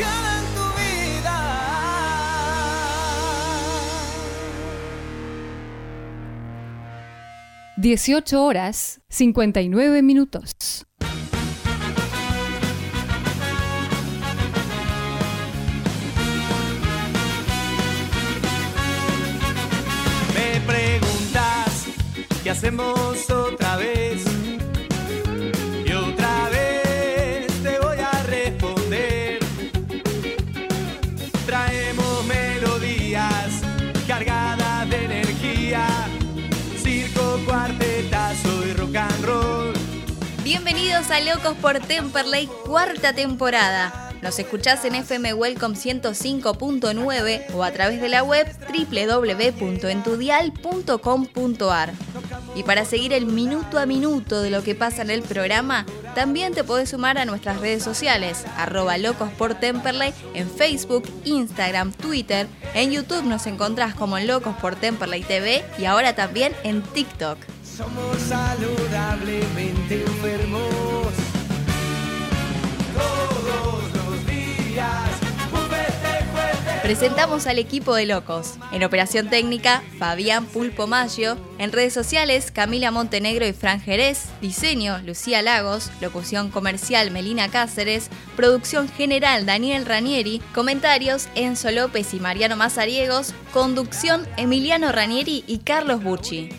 en tu vida. 18 horas 59 minutos. Me preguntas qué hacemos otra vez. Bienvenidos a Locos por Temperley, cuarta temporada. Nos escuchás en FM Welcome 105.9 o a través de la web www.entudial.com.ar. Y para seguir el minuto a minuto de lo que pasa en el programa, también te podés sumar a nuestras redes sociales, arroba locos por Temperley en Facebook, Instagram, Twitter. En YouTube nos encontrás como Locos por Temperley TV y ahora también en TikTok. Somos saludablemente enfermos. Todos los días. Presentamos al equipo de locos. En operación técnica, Fabián Pulpo Maggio. En redes sociales, Camila Montenegro y Fran Jerez. Diseño, Lucía Lagos. Locución comercial, Melina Cáceres. Producción general, Daniel Ranieri. Comentarios, Enzo López y Mariano Mazariegos. Conducción, Emiliano Ranieri y Carlos Bucci.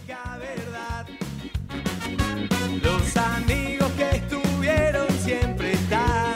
Amigos que estuvieron siempre están.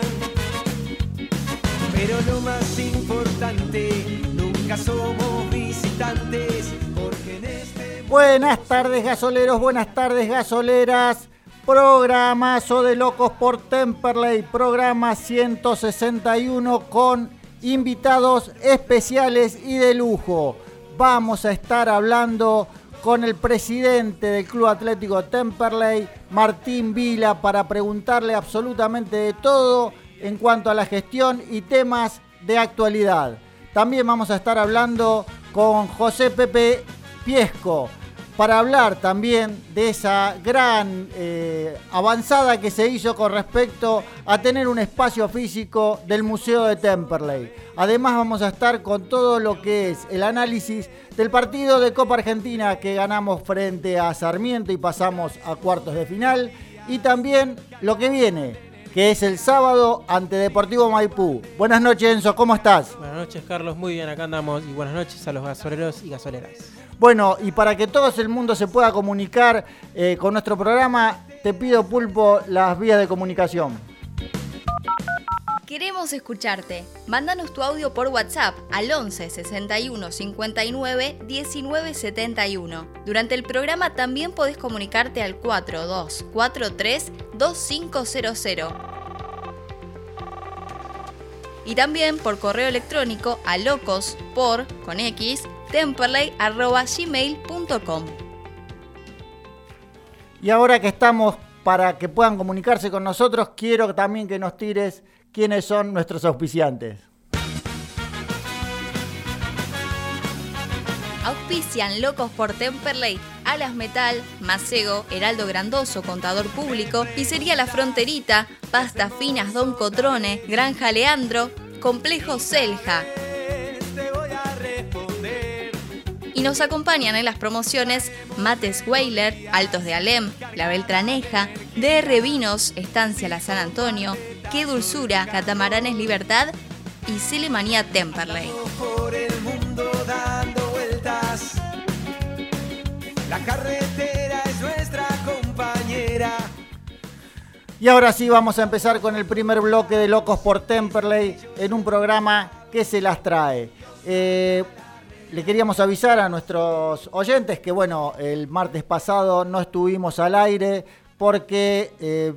Pero lo más importante, nunca somos visitantes, porque en este Buenas tardes gasoleros, buenas tardes gasoleras. Programazo de Locos por Temperley, programa 161 con invitados especiales y de lujo. Vamos a estar hablando con el presidente del Club Atlético Temperley, Martín Vila, para preguntarle absolutamente de todo en cuanto a la gestión y temas de actualidad. También vamos a estar hablando con José Pepe Piesco para hablar también de esa gran eh, avanzada que se hizo con respecto a tener un espacio físico del Museo de Temperley. Además vamos a estar con todo lo que es el análisis del partido de Copa Argentina que ganamos frente a Sarmiento y pasamos a cuartos de final. Y también lo que viene, que es el sábado ante Deportivo Maipú. Buenas noches Enzo, ¿cómo estás? Buenas noches, Carlos. Muy bien, acá andamos. Y buenas noches a los gasoleros y gasoleras. Bueno, y para que todo el mundo se pueda comunicar eh, con nuestro programa, te pido, Pulpo, las vías de comunicación. Queremos escucharte. Mándanos tu audio por WhatsApp al 11 61 59 19 71. Durante el programa también podés comunicarte al 4243 2500. Y también por correo electrónico a locos por con x temperley.gmail.com Y ahora que estamos para que puedan comunicarse con nosotros, quiero también que nos tires quiénes son nuestros auspiciantes. Auspician Locos por Temperley, Alas Metal, Macego, Heraldo Grandoso, Contador Público, Pizzería La Fronterita, Pastas Finas Don Cotrone, Granja Leandro, Complejo Selja. Y nos acompañan en las promociones Mates Weiler, Altos de Alem, La Beltraneja, DR Vinos, Estancia La San Antonio, Qué Dulzura, Catamaranes Libertad y Celemanía Temperley. La carretera es nuestra compañera. Y ahora sí vamos a empezar con el primer bloque de Locos por Temperley en un programa que se las trae. Eh, le queríamos avisar a nuestros oyentes que bueno, el martes pasado no estuvimos al aire porque eh,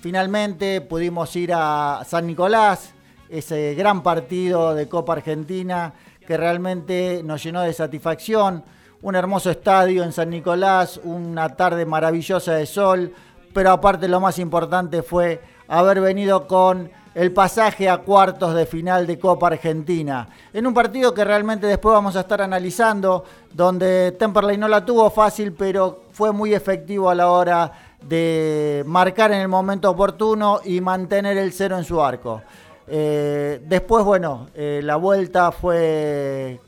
finalmente pudimos ir a San Nicolás, ese gran partido de Copa Argentina que realmente nos llenó de satisfacción. Un hermoso estadio en San Nicolás, una tarde maravillosa de sol, pero aparte lo más importante fue haber venido con el pasaje a cuartos de final de Copa Argentina. En un partido que realmente después vamos a estar analizando, donde Temperley no la tuvo fácil, pero fue muy efectivo a la hora de marcar en el momento oportuno y mantener el cero en su arco. Eh, después, bueno, eh, la vuelta fue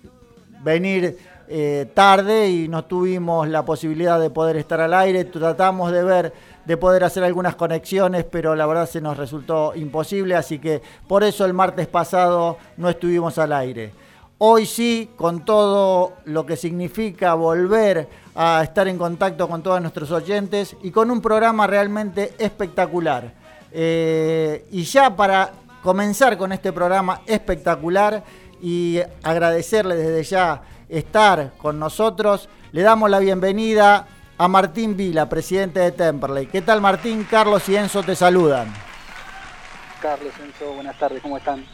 venir eh, tarde y no tuvimos la posibilidad de poder estar al aire. Tratamos de ver, de poder hacer algunas conexiones, pero la verdad se nos resultó imposible, así que por eso el martes pasado no estuvimos al aire. Hoy sí, con todo lo que significa volver a estar en contacto con todos nuestros oyentes y con un programa realmente espectacular. Eh, y ya para comenzar con este programa espectacular y agradecerle desde ya estar con nosotros, le damos la bienvenida a Martín Vila, presidente de Temperley. ¿Qué tal Martín? Carlos y Enzo te saludan. Carlos, Enzo, buenas tardes, ¿cómo están?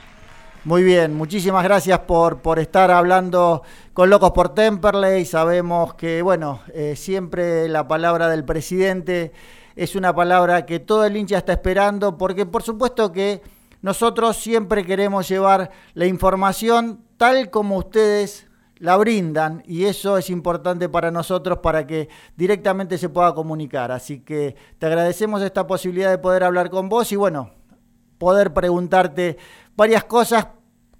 Muy bien, muchísimas gracias por, por estar hablando con Locos por Temperley. Sabemos que, bueno, eh, siempre la palabra del presidente es una palabra que todo el hincha está esperando, porque por supuesto que nosotros siempre queremos llevar la información tal como ustedes la brindan y eso es importante para nosotros para que directamente se pueda comunicar. Así que te agradecemos esta posibilidad de poder hablar con vos y bueno, poder preguntarte varias cosas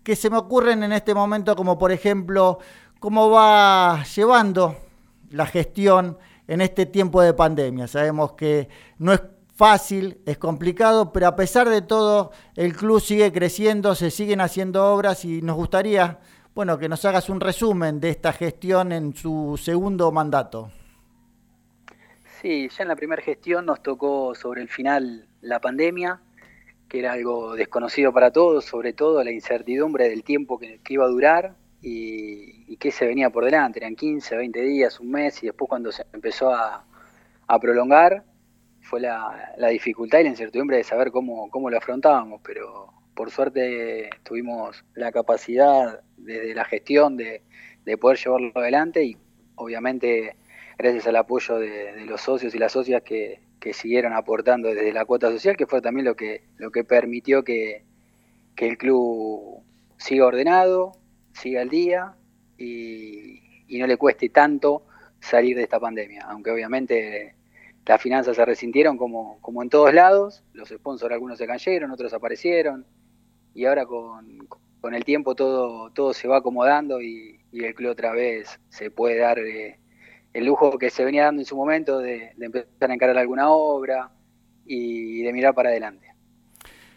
que se me ocurren en este momento, como por ejemplo, cómo va llevando la gestión en este tiempo de pandemia. Sabemos que no es fácil, es complicado, pero a pesar de todo, el club sigue creciendo, se siguen haciendo obras y nos gustaría, bueno, que nos hagas un resumen de esta gestión en su segundo mandato. Sí, ya en la primera gestión nos tocó sobre el final la pandemia, que era algo desconocido para todos, sobre todo la incertidumbre del tiempo que, iba a durar y, y, qué se venía por delante. Eran 15, 20 días, un mes y después cuando se empezó a, prolongar fue la, dificultad y la incertidumbre de saber cómo, cómo lo afrontábamos, pero por suerte tuvimos la capacidad desde la gestión de, poder llevarlo adelante y obviamente gracias al apoyo de los socios y las socias que, que siguieron aportando desde la cuota social, que fue también lo que, lo que permitió que, el club siga ordenado, siga al día y, no le cueste tanto salir de esta pandemia, aunque obviamente las finanzas se resintieron como, como en todos lados, los sponsors algunos se cayeron, otros aparecieron, y ahora con, el tiempo todo, todo se va acomodando y, el club otra vez se puede dar eh, el lujo que se venía dando en su momento de, empezar a encarar alguna obra y de mirar para adelante.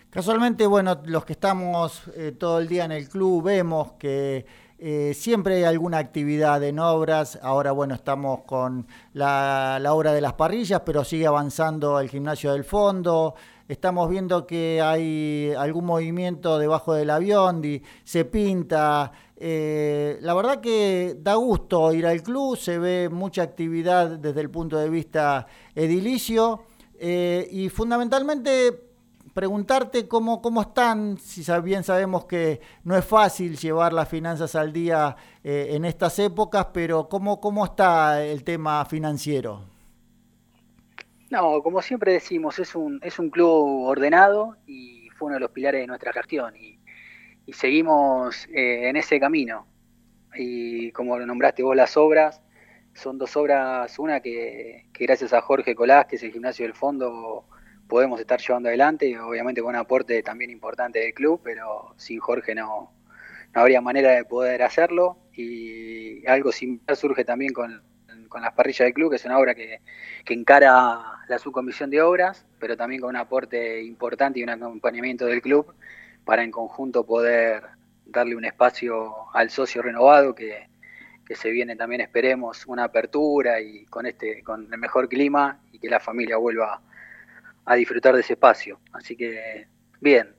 Casualmente, bueno, los que estamos eh, todo el día en el club vemos que eh, siempre hay alguna actividad en obras. Ahora, bueno, estamos con la, la, obra de las parrillas, pero sigue avanzando el gimnasio del fondo. Estamos viendo que hay algún movimiento debajo del avión, se pinta eh, la verdad que da gusto ir al club, se ve mucha actividad desde el punto de vista edilicio eh, y fundamentalmente preguntarte cómo, cómo están, si bien sabemos que no es fácil llevar las finanzas al día eh, en estas épocas, pero cómo, cómo está el tema financiero. No, como siempre decimos, es un, es un club ordenado y fue uno de los pilares de nuestra gestión. Y seguimos eh, en ese camino. Y como nombraste vos, las obras, son dos obras, una que, gracias a Jorge Colás, que es el gimnasio del fondo, podemos estar llevando adelante, obviamente con un aporte también importante del club, pero sin Jorge no, no habría manera de poder hacerlo. Y algo similar surge también con, con las parrillas del club, que es una obra que, que encara la subcomisión de obras, pero también con un aporte importante y un acompañamiento del club para en conjunto poder darle un espacio al socio renovado que, se viene también esperemos una apertura y con este con el mejor clima y que la familia vuelva a disfrutar de ese espacio. Así que bien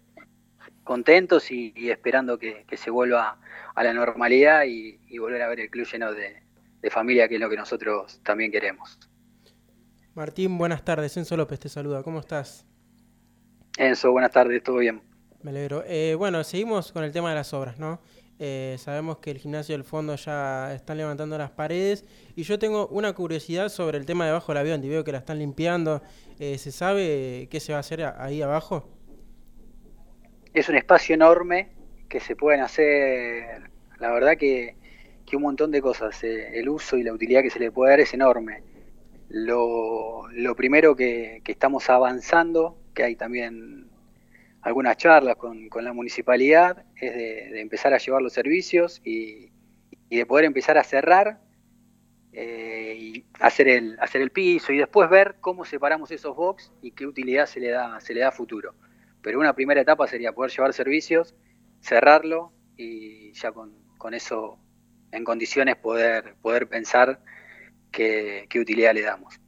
contentos y, esperando que, se vuelva a la normalidad y, volver a ver el club lleno de, de, familia que es lo que nosotros también queremos Martín buenas tardes Enzo López te saluda cómo estás Enzo buenas tardes todo bien me alegro. Eh, bueno, seguimos con el tema de las obras, ¿no? Eh, sabemos que el gimnasio del fondo ya están levantando las paredes y yo tengo una curiosidad sobre el tema de abajo del avión. Y veo que la están limpiando. Eh, ¿Se sabe qué se va a hacer ahí abajo? Es un espacio enorme que se pueden hacer, la verdad que, un montón de cosas. el uso y la utilidad que se le puede dar es enorme. Lo, primero que, que estamos avanzando, que hay también algunas charlas con, la municipalidad, es de, empezar a llevar los servicios y, de poder empezar a cerrar eh, y hacer el, hacer el piso y después ver cómo separamos esos box y qué utilidad se le da, se le da a futuro. Pero una primera etapa sería poder llevar servicios, cerrarlo y ya con, eso en condiciones poder, poder pensar qué, utilidad le damos.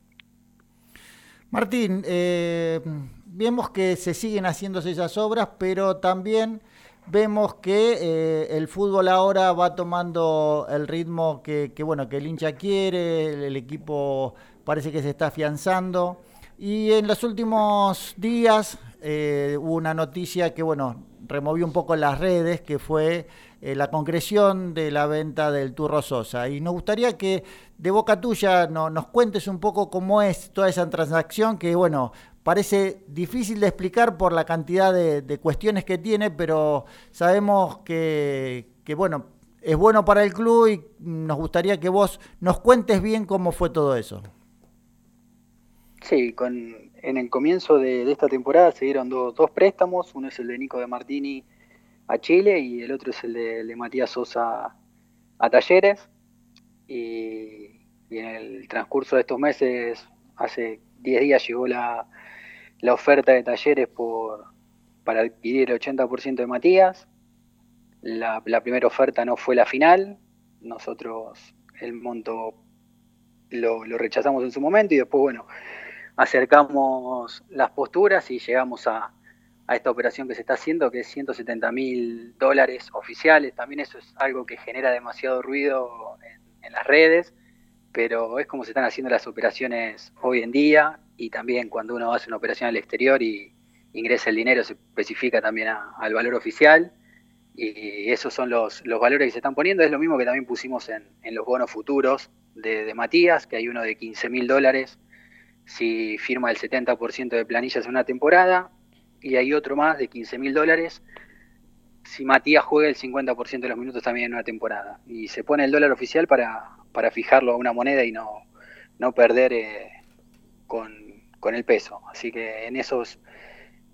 Martín, eh, vemos que se siguen haciéndose esas obras, pero también vemos que eh, el fútbol ahora va tomando el ritmo que, bueno que el hincha quiere, el, equipo parece que se está afianzando y en los últimos días eh, hubo una noticia que bueno removió un poco las redes, que fue eh, la concreción de la venta del Turro Sosa. Y nos gustaría que de boca tuya nos cuentes un poco cómo es toda esa transacción que bueno parece difícil de explicar por la cantidad de, cuestiones que tiene, pero sabemos que, bueno, es bueno para el club y nos gustaría que vos nos cuentes bien cómo fue todo eso. Sí, con, en el comienzo de, esta temporada se dieron dos préstamos, uno es el de Nico de Martini a Chile y el otro es el de, Matías Sosa a Talleres. Y, en el transcurso de estos meses, hace 10 días llegó la, la oferta de talleres por, para adquirir el 80% de Matías. La, primera oferta no fue la final. Nosotros el monto lo, rechazamos en su momento y después, bueno, acercamos las posturas y llegamos a, esta operación que se está haciendo, que es 170 mil dólares oficiales. También eso es algo que genera demasiado ruido en las redes, pero es como se están haciendo las operaciones hoy en día y también cuando uno hace una operación al exterior y ingresa el dinero se especifica también al valor oficial y esos son los, los valores que se están poniendo. Es lo mismo que también pusimos en, los bonos futuros de, Matías, que hay uno de 15 mil dólares si firma el 70% de planillas en una temporada y hay otro más de 15 mil dólares si Matías juega el 50% de los minutos también en una temporada. Y se pone el dólar oficial para, para fijarlo a una moneda y no, no perder eh, con, con el peso. Así que en esos,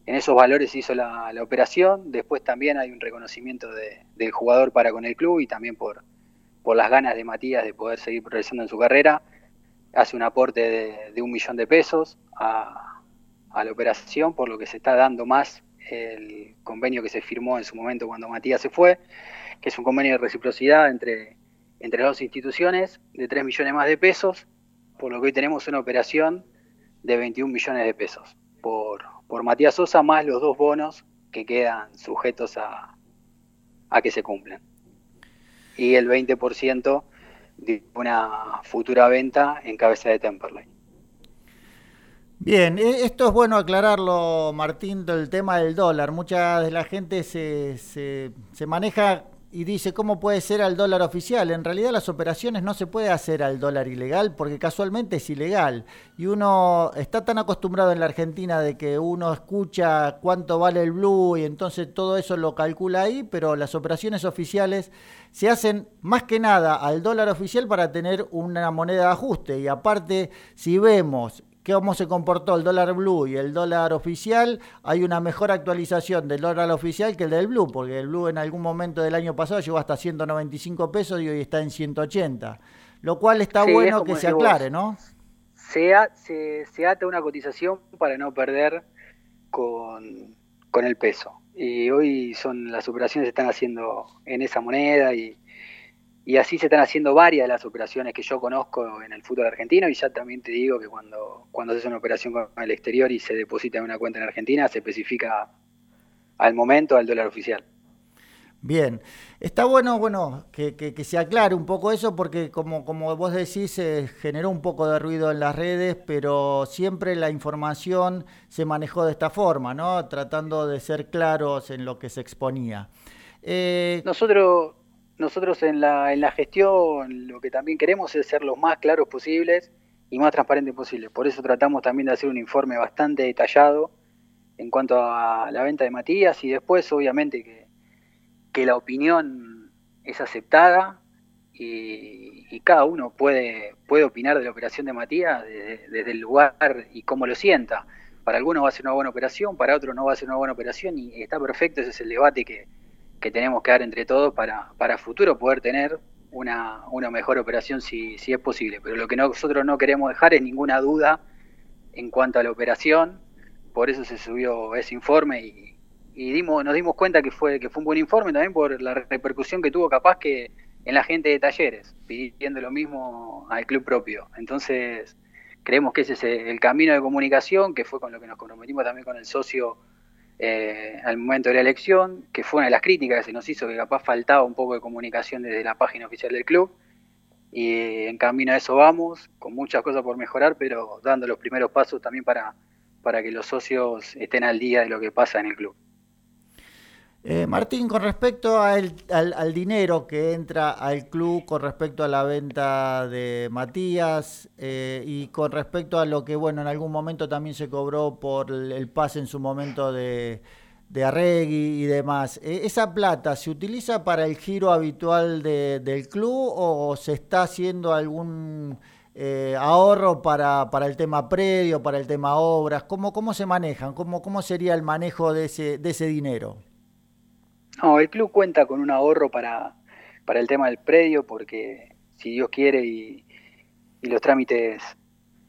en esos valores se hizo la, operación. Después también hay un reconocimiento del jugador para con el club y también por, por las ganas de Matías de poder seguir progresando en su carrera. Hace un aporte de, un millón de pesos a, a, la operación, por lo que se está dando más el convenio que se firmó en su momento cuando Matías se fue, que es un convenio de reciprocidad entre, entre las dos instituciones de 3 millones más de pesos, por lo que hoy tenemos una operación de 21 millones de pesos por, por Matías Sosa, más los dos bonos que quedan sujetos a, a que se cumplen. Y el 20% de una futura venta en cabeza de Temperley. Bien, e, esto es bueno aclararlo, Martín, del tema del dólar. Mucha de la gente se, se, maneja y dice, ¿cómo puede ser al dólar oficial? En realidad las operaciones no se puede hacer al dólar ilegal porque casualmente es ilegal. Y uno está tan acostumbrado en la Argentina de que uno escucha cuánto vale el blue y entonces todo eso lo calcula ahí, pero las operaciones oficiales se hacen más que nada al dólar oficial para tener una moneda de ajuste. Y aparte, si vemos cómo se comportó el dólar blue y el dólar oficial, hay una mejor actualización del dólar oficial que el del blue, porque el blue en algún momento del año pasado llegó hasta 195 pesos y hoy está en 180. Lo cual está bueno que se aclare, ¿no? Se, se, ata una cotización para no perder con, con el peso. Y hoy son las operaciones se están haciendo en esa moneda y, y así se están haciendo varias de las operaciones que yo conozco en el fútbol argentino y ya también te digo que cuando, cuando haces una operación con el exterior y se deposita en una cuenta en Argentina, se especifica al momento al dólar oficial. Bien, está bueno, bueno, que, que, se aclare un poco eso porque como, como vos decís, se generó un poco de ruido en las redes, pero siempre la información se manejó de esta forma, ¿no? Tratando de ser claros en lo que se exponía. Eh, Nosotros nosotros en la, en la gestión lo que también queremos es ser los más claros posibles y más transparentes posibles. Por eso tratamos también de hacer un informe bastante detallado en cuanto a la venta de Matías y después obviamente que, que la opinión es aceptada y, cada uno puede, puede opinar de la operación de Matías desde, desde, el lugar y cómo lo sienta. para algunos va a ser una buena operación, para otros no va a ser una buena operación y está perfecto, ese es el debate que, tenemos que dar entre todos para, para futuro poder tener una, una mejor operación si, si es posible. Pero lo que nosotros no queremos dejar es ninguna duda en cuanto a la operación, por eso se subió ese informe y, y dimos, nos dimos cuenta que fue, que fue un buen informe también por la repercusión que tuvo capaz que en la gente de talleres, pidiendo lo mismo al club propio. Entonces, creemos que ese es el camino de comunicación, que fue con lo que nos comprometimos también con el socio eh, al momento de la elección, que fue una de las críticas que se nos hizo, que capaz faltaba un poco de comunicación desde la página oficial del club. Y en camino a eso vamos, con muchas cosas por mejorar, pero dando los primeros pasos también para, para que los socios estén al día de lo que pasa en el club. Eh, Martín, con respecto al, dinero que entra al club, con respecto a la venta de Matías eh, y con respecto a lo que, bueno, en algún momento también se cobró por el, pase en su momento de, de Arregui y demás, eh, ¿esa plata se utiliza para el giro habitual del club o se está haciendo algún ahorro para, para, el tema predio, para el tema obras? ¿Cómo, cómo se manejan? ¿Cómo, ¿Cómo sería el manejo de ese, de ese dinero? No, el club cuenta con un ahorro para, para el tema del predio, porque si Dios quiere y, los trámites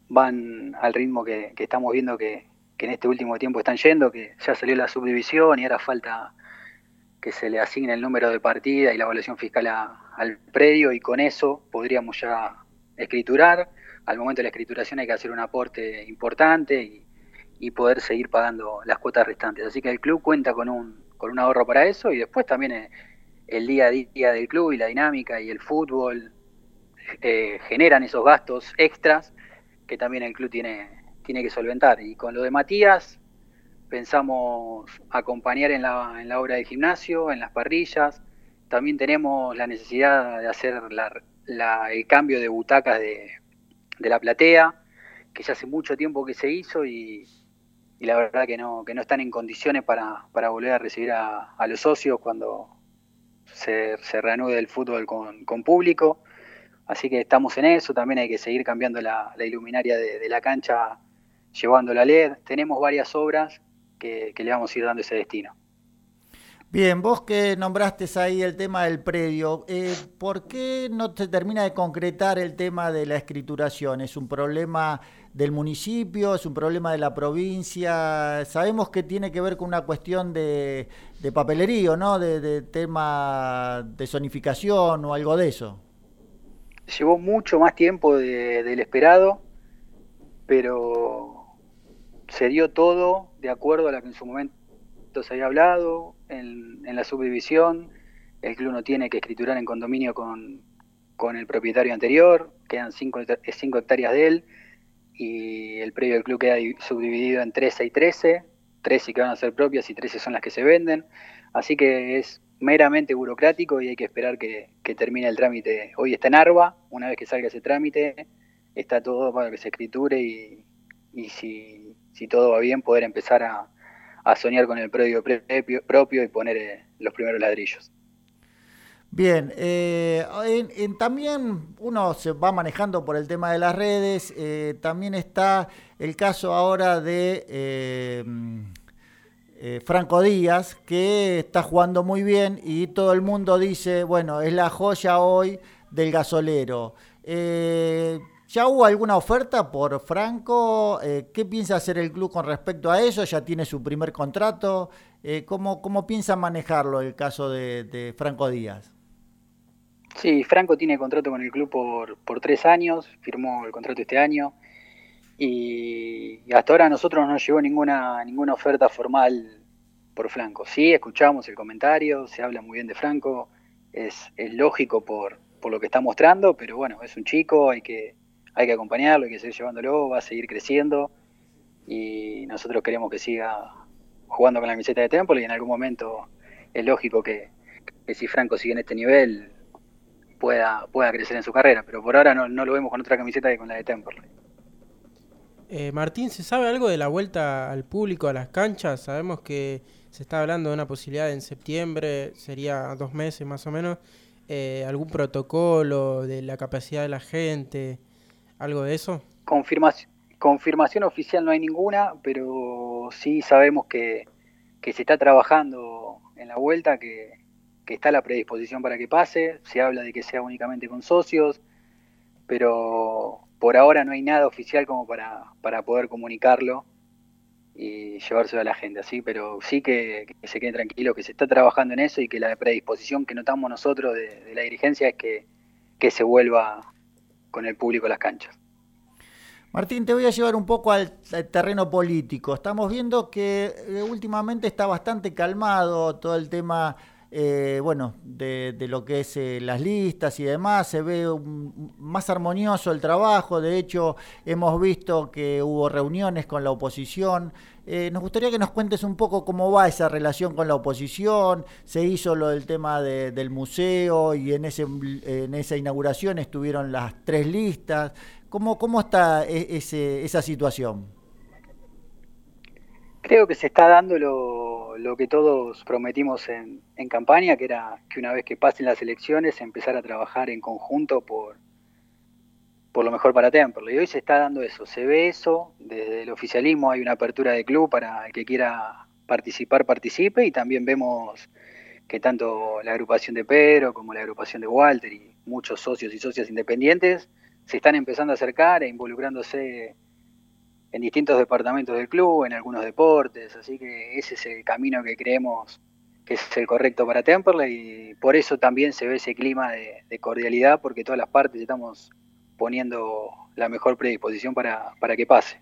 van al ritmo que, estamos viendo que, en este último tiempo están yendo, que ya salió la subdivisión y ahora falta que se le asigne el número de partida y la evaluación fiscal al predio y con eso podríamos ya escriturar. Al momento de la escrituración hay que hacer un aporte importante y, y poder seguir pagando las cuotas restantes. Así que el club cuenta con un, con un ahorro para eso y después también eh, el día a día del club y la dinámica y el fútbol eh, generan esos gastos extras que también el club tiene, tiene que solventar. Y con lo de Matías pensamos acompañar en la, en la obra de gimnasio, en las parrillas. También tenemos la necesidad de hacer el cambio de butacas de, de la platea, que ya hace mucho tiempo que se hizo y, y la verdad que no, que no están en condiciones para, para volver a recibir a, los socios cuando se, se, reanude el fútbol con, con, público. Así que estamos en eso, también hay que seguir cambiando la, iluminaria de, la cancha, llevando la LED. Tenemos varias obras que, que le vamos a ir dando ese destino. Bien, vos que nombraste ahí el tema del predio, eh, ¿por qué no se termina de concretar el tema de la escrituración? ¿Es un problema del municipio, es un problema de la provincia. Sabemos que tiene que ver con una cuestión de, de papelerío, ¿no? De, tema de zonificación o algo de eso. Llevó mucho más tiempo del esperado, pero se dio todo de acuerdo a lo que en su momento se había hablado en, la subdivisión. El club no tiene que escriturar en condominio con, con el propietario anterior, quedan 5 hectáreas de él y el predio del club queda subdividido en 13 y 13, 13 que van a ser propias y 13 son las que se venden, así que es meramente burocrático y hay que esperar que, termine el trámite. Hoy está en ARBA, una vez que salga ese trámite, está todo para que se escriture y, si, todo va bien poder empezar a, soñar con el predio propio y poner eh, los primeros ladrillos. Bien, eh, también uno se va manejando por el tema de las redes, eh, también está el caso ahora de Franco Díaz, que está jugando muy bien y todo el mundo dice, bueno, es la joya hoy del gasolero. ¿Ya hubo alguna oferta por Franco? ¿Qué piensa hacer el club con respecto a eso? ¿Ya tiene su primer contrato? ¿cómo, ¿Cómo piensa manejarlo el caso de Franco Díaz? Sí, Franco tiene contrato con el club por, por tres años, firmó el contrato este año y hasta ahora a nosotros no llegó ninguna, ninguna oferta formal por Franco. Sí, escuchamos el comentario, se habla muy bien de Franco, es, es lógico por, por lo que está mostrando, pero bueno, es un chico, hay que, hay que acompañarlo, hay que seguir llevándolo, va a seguir creciendo y nosotros queremos que siga jugando con la camiseta de Temple y en algún momento es lógico que, que si Franco sigue en este nivel pueda, pueda crecer en su carrera, pero por ahora no, no lo vemos con otra camiseta que con la de Temperley. Eh, Martín, ¿se sabe algo de la vuelta al público a las canchas? Sabemos que se está hablando de una posibilidad en septiembre, sería dos meses más o menos. Eh, ¿Algún protocolo de la capacidad de la gente? ¿Algo de eso? Confirmación, confirmación oficial no hay ninguna, pero sí sabemos que, se está trabajando en la vuelta, que, está la predisposición para que pase. Se habla de que sea únicamente con socios, pero por ahora no hay nada oficial como para, para poder comunicarlo y llevárselo a la gente, así, pero sí que, se quede tranquilo, que se está trabajando en eso y que la predisposición que notamos nosotros de, la dirigencia es que, que, se vuelva con el público las canchas. Martín, te voy a llevar un poco al, terreno político. Estamos viendo que eh, últimamente está bastante calmado todo el tema eh, bueno, de, lo que es eh, las listas y demás, se ve más armonioso el trabajo, de hecho hemos visto que hubo reuniones con la oposición. Eh, nos gustaría que nos cuentes un poco cómo va esa relación con la oposición, se hizo lo del tema del museo y en, ese, en esa inauguración estuvieron las tres listas. ¿Cómo, cómo está e, esa situación? Creo que se está dando lo, lo que todos prometimos en, en, campaña, que era que una vez que pasen las elecciones empezar a trabajar en conjunto por, por lo mejor para Temperley. Y hoy se está dando eso, se ve eso, desde el oficialismo hay una apertura de club para el que quiera participar, participe, y también vemos que tanto la agrupación de Pedro como la agrupación de Walter y muchos socios y socias independientes se están empezando a acercar e involucrándose en distintos departamentos del club, en algunos deportes, así que ese es el camino que creemos que es el correcto para Temperley y por eso también se ve ese clima de, cordialidad porque todas las partes estamos poniendo la mejor predisposición para, para que pase.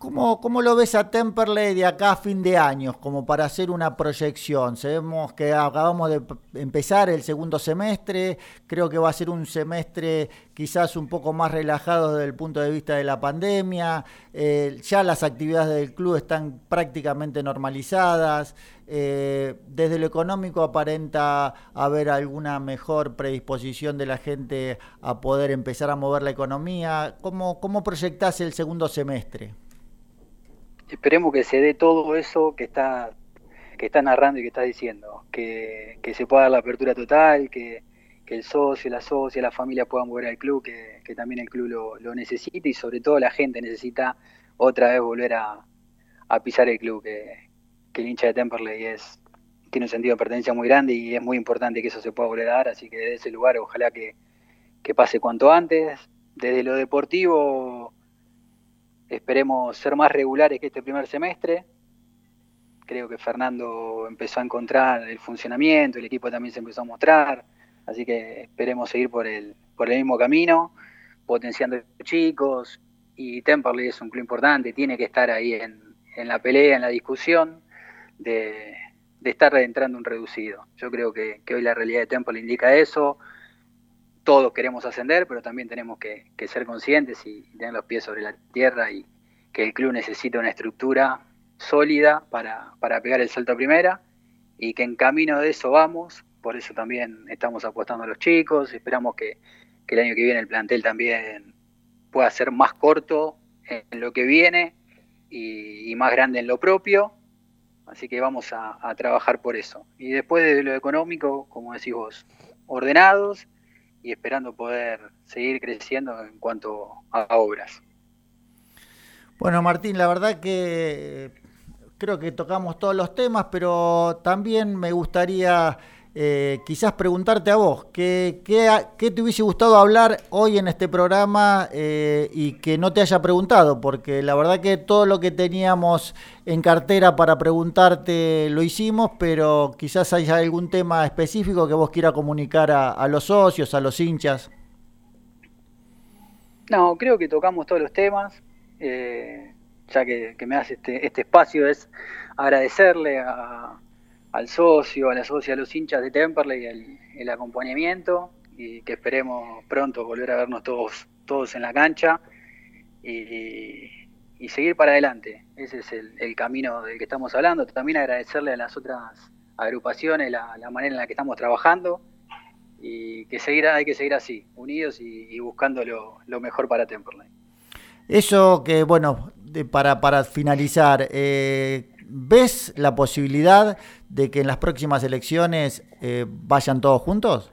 ¿Cómo, ¿Cómo, lo ves a Temperley de acá a fin de año, como para hacer una proyección? Sabemos que acabamos de empezar el segundo semestre, creo que va a ser un semestre quizás un poco más relajado desde el punto de vista de la pandemia, eh, ya las actividades del club están prácticamente normalizadas, eh, desde lo económico aparenta haber alguna mejor predisposición de la gente a poder empezar a mover la economía. ¿Cómo, cómo proyectás el segundo semestre? Esperemos que se dé todo eso que está que está narrando y que está diciendo, que, se pueda dar la apertura total, que, el socio, la socia, la familia puedan volver al club, que, también el club lo, lo, necesita y sobre todo la gente necesita otra vez volver a, pisar el club, que, el hincha de Temperley es, tiene un sentido de pertenencia muy grande y es muy importante que eso se pueda volver a dar, así que desde ese lugar ojalá que, que pase cuanto antes. Desde lo deportivo Esperemos ser más regulares que este primer semestre. Creo que Fernando empezó a encontrar el funcionamiento, el equipo también se empezó a mostrar, así que esperemos seguir por el, por el mismo camino, potenciando chicos. Y Temperley es un club importante, tiene que estar ahí en, la pelea, en la discusión de, estar entrando un reducido. Yo creo que, hoy la realidad de Temperley indica eso todos queremos ascender, pero también tenemos que, ser conscientes y tener los pies sobre la tierra y que el club necesita una estructura sólida para, pegar el salto a primera y que en camino de eso vamos, por eso también estamos apostando a los chicos, esperamos que, el año que viene el plantel también pueda ser más corto en lo que viene y, más grande en lo propio, así que vamos a, a trabajar por eso. Y después de lo económico, como decís vos, ordenados, y esperando poder seguir creciendo en cuanto a obras. Bueno, Martín, la verdad que creo que tocamos todos los temas, pero también me gustaría eh, quizás preguntarte a vos, ¿qué, ¿qué, te hubiese gustado hablar hoy en este programa eh, y que no te haya preguntado? Porque la verdad que todo lo que teníamos en cartera para preguntarte lo hicimos, pero quizás haya algún tema específico que vos quieras comunicar a, los socios, a los hinchas. No, creo que tocamos todos los temas. Eh, ya que, me das este, este espacio, es agradecerle a, al socio, a la socia, a los hinchas de Temperley el, el acompañamiento y que esperemos pronto volver a vernos todos, todos en la cancha y, seguir para adelante. Ese es el, camino del que estamos hablando. También agradecerle a las otras agrupaciones la, manera en la que estamos trabajando y que seguir, hay que seguir así, unidos y, buscando lo, mejor para Temperley. Eso que, bueno, para, para finalizar, eh, ¿ves la posibilidad de que en las próximas elecciones eh, vayan todos juntos?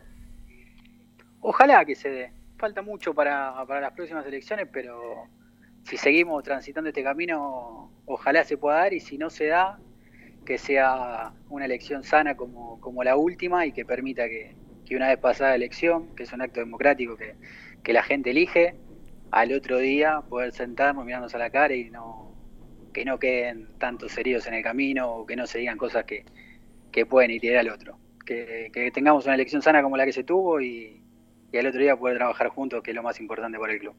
Ojalá que se dé. Falta mucho para, las próximas elecciones, pero, si seguimos transitando este camino, ojalá se pueda dar y si no se da, que sea una elección sana como, como la última y que permita que, que una vez pasada la elección, que es un acto democrático que, que la gente elige, al otro día poder sentarnos mirándonos a la cara y no que no queden tantos heridos en el camino o que no se digan cosas que, que pueden ir al otro. Que, que, tengamos una elección sana como la que se tuvo y, y al otro día poder trabajar juntos, que es lo más importante para el club.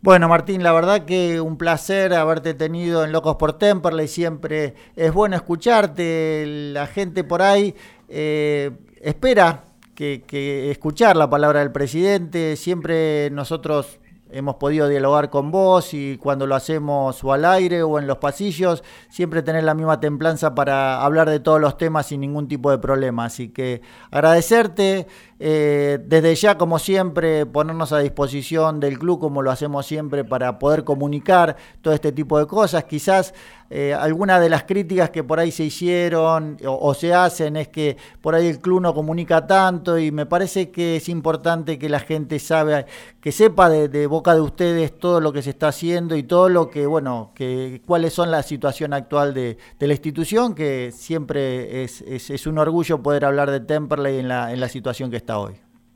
Bueno, Martín, la verdad que un placer haberte tenido en Locos por Temperley. Siempre es bueno escucharte. La gente por ahí eh, espera que, que, escuchar la palabra del presidente. Siempre nosotros hemos podido dialogar con vos y cuando lo hacemos o al aire o en los pasillos, siempre tener la misma templanza para hablar de todos los temas sin ningún tipo de problema. Así que agradecerte, eh, desde ya, como siempre, ponernos a disposición del club, como lo hacemos siempre, para poder comunicar todo este tipo de cosas. Quizás eh, algunas de las críticas que por ahí se hicieron o, se hacen es que por ahí el club no comunica tanto y me parece que es importante que la gente sabe, que sepa de, boca de ustedes todo lo que se está haciendo y todo lo que, bueno, que cuáles son la situación actual de, la institución, que siempre es, es, un orgullo poder hablar de Temperley en en la situación que está hoy.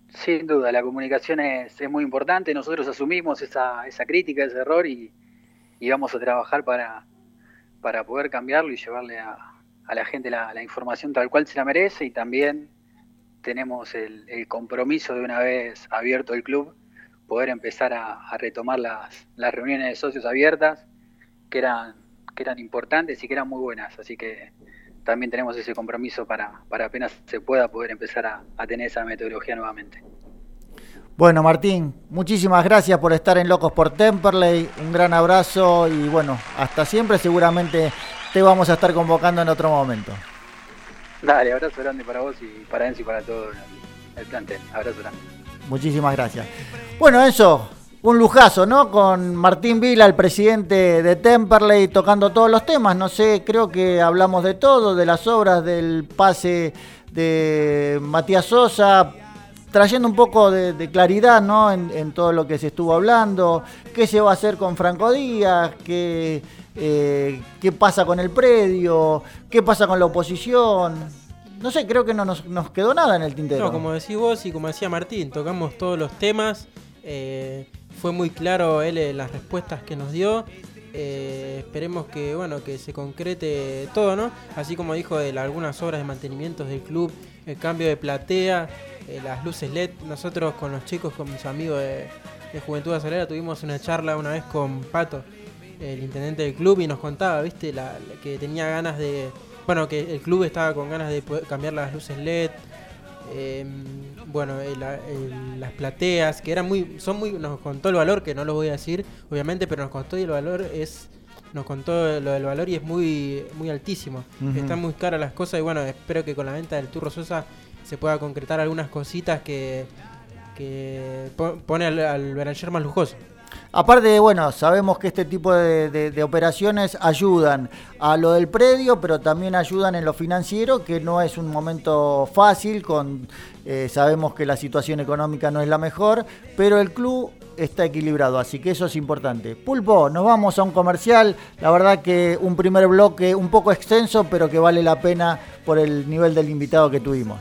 Sin duda, la comunicación es, es muy importante. Nosotros asumimos esa, esa crítica, ese error y, y, vamos a trabajar para, para poder cambiarlo y llevarle a, a la gente la, información tal cual se la merece. Y también tenemos el, el, compromiso de una vez abierto el club, poder empezar a, a retomar las, las, reuniones de socios abiertas, que eran, que eran importantes y que eran muy buenas. Así que también tenemos ese compromiso para, para apenas se pueda poder empezar a, a, tener esa metodología nuevamente. Bueno, Martín, muchísimas gracias por estar en Locos por Temperley. Un gran abrazo y bueno, hasta siempre. Seguramente te vamos a estar convocando en otro momento. Dale, abrazo grande para vos y para Enzo y para todo el plantel. Abrazo grande. Muchísimas gracias. Bueno, Enzo, un lujazo, ¿no? Con Martín Vila, el presidente de Temperley, tocando todos los temas. No sé, creo que hablamos de todo, de las obras, del pase de Matías Sosa, trayendo un poco de, claridad, ¿no? En, en, todo lo que se estuvo hablando. ¿Qué se va a hacer con Franco Díaz? ¿Qué, eh, qué pasa con el predio? ¿Qué pasa con la oposición? No sé, creo que no nos, nos quedó nada en el tintero. No, como decís vos y como decía Martín, tocamos todos los temas. Eh, fue muy claro él en las respuestas que nos dio. Eh, esperemos que bueno que se concrete todo, ¿no? Así como dijo de algunas obras de mantenimiento del club, el cambio de platea, eh, las luces LED. Nosotros con los chicos, con mis amigos de, Juventud Azulera, tuvimos una charla una vez con Pato, el intendente del club, y nos contaba, viste, la, que tenía ganas de. Bueno, que el club estaba con ganas de cambiar las luces LED. Eh, bueno, el, el, las plateas, que eran muy, son muy, nos contó el valor, que no lo voy a decir, obviamente, pero nos contó y el valor es, nos contó lo del valor y es muy, muy altísimo. Uh -huh. Están muy caras las cosas y bueno, espero que con la venta del Turro Sosa se pueda concretar algunas cositas que, que pone al, al más lujoso. Aparte, bueno, sabemos que este tipo de, operaciones ayudan a lo del predio, pero también ayudan en lo financiero, que no es un momento fácil, con, eh, sabemos que la situación económica no es la mejor, pero el club está equilibrado, así que eso es importante. Pulpo, nos vamos a un comercial, la verdad que un primer bloque un poco extenso, pero que vale la pena por el nivel del invitado que tuvimos.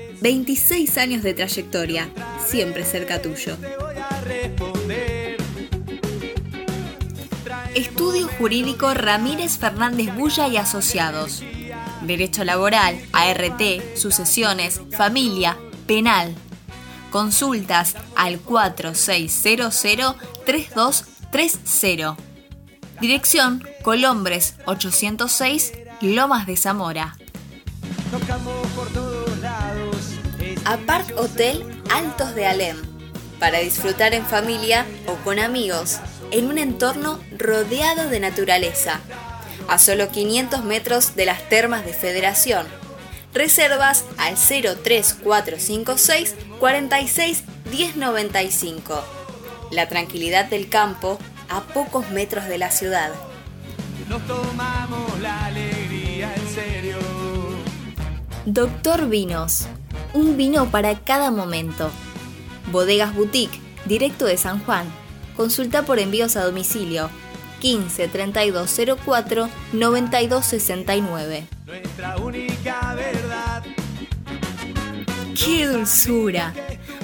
26 años de trayectoria, siempre cerca tuyo. Estudio Jurídico Ramírez Fernández Bulla y Asociados. Derecho Laboral, ART, Sucesiones, Familia, Penal. Consultas al 4600-3230. Dirección Colombres 806, Lomas de Zamora. Apart Hotel Altos de Alem. Para disfrutar en familia o con amigos en un entorno rodeado de naturaleza, a solo 500 metros de las termas de Federación. Reservas al 03456 46 1095. La tranquilidad del campo a pocos metros de la ciudad. Nos tomamos la alegría en serio. Doctor Vinos. Un vino para cada momento. Bodegas Boutique, directo de San Juan. Consulta por envíos a domicilio 15 3204 9269. Nuestra única verdad. ¡Qué dulzura!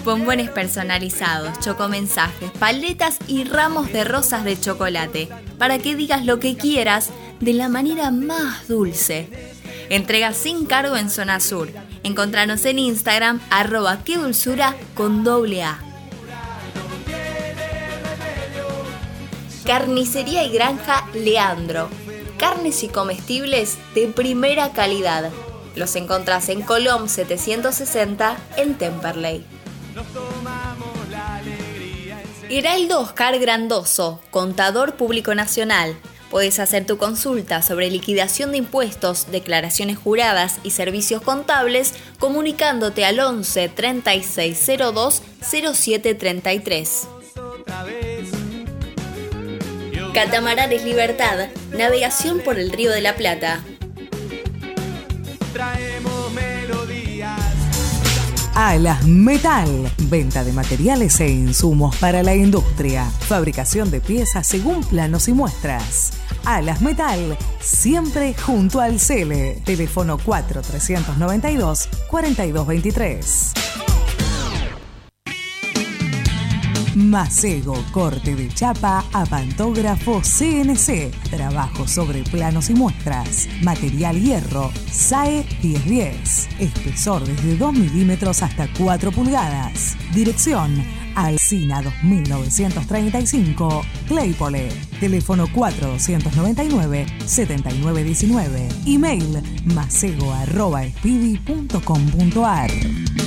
Bombones personalizados, chocomensajes, paletas y ramos de rosas de chocolate para que digas lo que quieras de la manera más dulce. Entrega sin cargo en Zona Sur. Encontranos en Instagram arroba dulzura con doble A. Carnicería y Granja Leandro. Carnes y comestibles de primera calidad. Los encontrás en Colom 760 en Temperley. Heraldo Oscar Grandoso, contador público nacional. Puedes hacer tu consulta sobre liquidación de impuestos, declaraciones juradas y servicios contables comunicándote al 11 3602 0733. Catamaranes Libertad, navegación por el Río de la Plata. Traemos melodías. Alas Metal, venta de materiales e insumos para la industria, fabricación de piezas según planos y muestras. Alas Metal, siempre junto al CELE. Teléfono 4392 4223. Macego, corte de chapa a pantógrafo CNC. Trabajo sobre planos y muestras. Material hierro, SAE 1010. Espesor desde 2 milímetros hasta 4 pulgadas. Dirección, Alcina 2935, Claypole. Teléfono 4299-7919. Email macego.espidi.com.ar.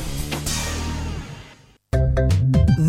Thank you.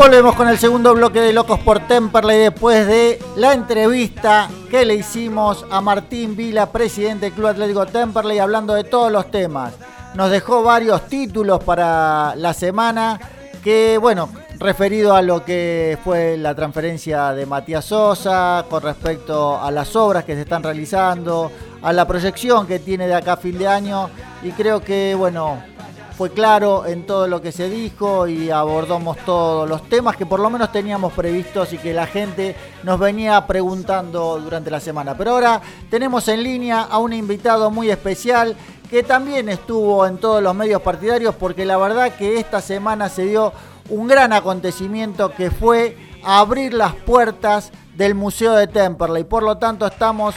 Volvemos con el segundo bloque de Locos por Temperley después de la entrevista que le hicimos a Martín Vila, presidente del Club Atlético Temperley, hablando de todos los temas. Nos dejó varios títulos para la semana que, bueno, referido a lo que fue la transferencia de Matías Sosa, con respecto a las obras que se están realizando, a la proyección que tiene de acá a fin de año y creo que, bueno, fue claro en todo lo que se dijo y abordamos todos los temas que por lo menos teníamos previstos y que la gente nos venía preguntando durante la semana. Pero ahora tenemos en línea a un invitado muy especial que también estuvo en todos los medios partidarios porque la verdad que esta semana se dio un gran acontecimiento que fue abrir las puertas del Museo de Temperley. Por lo tanto, estamos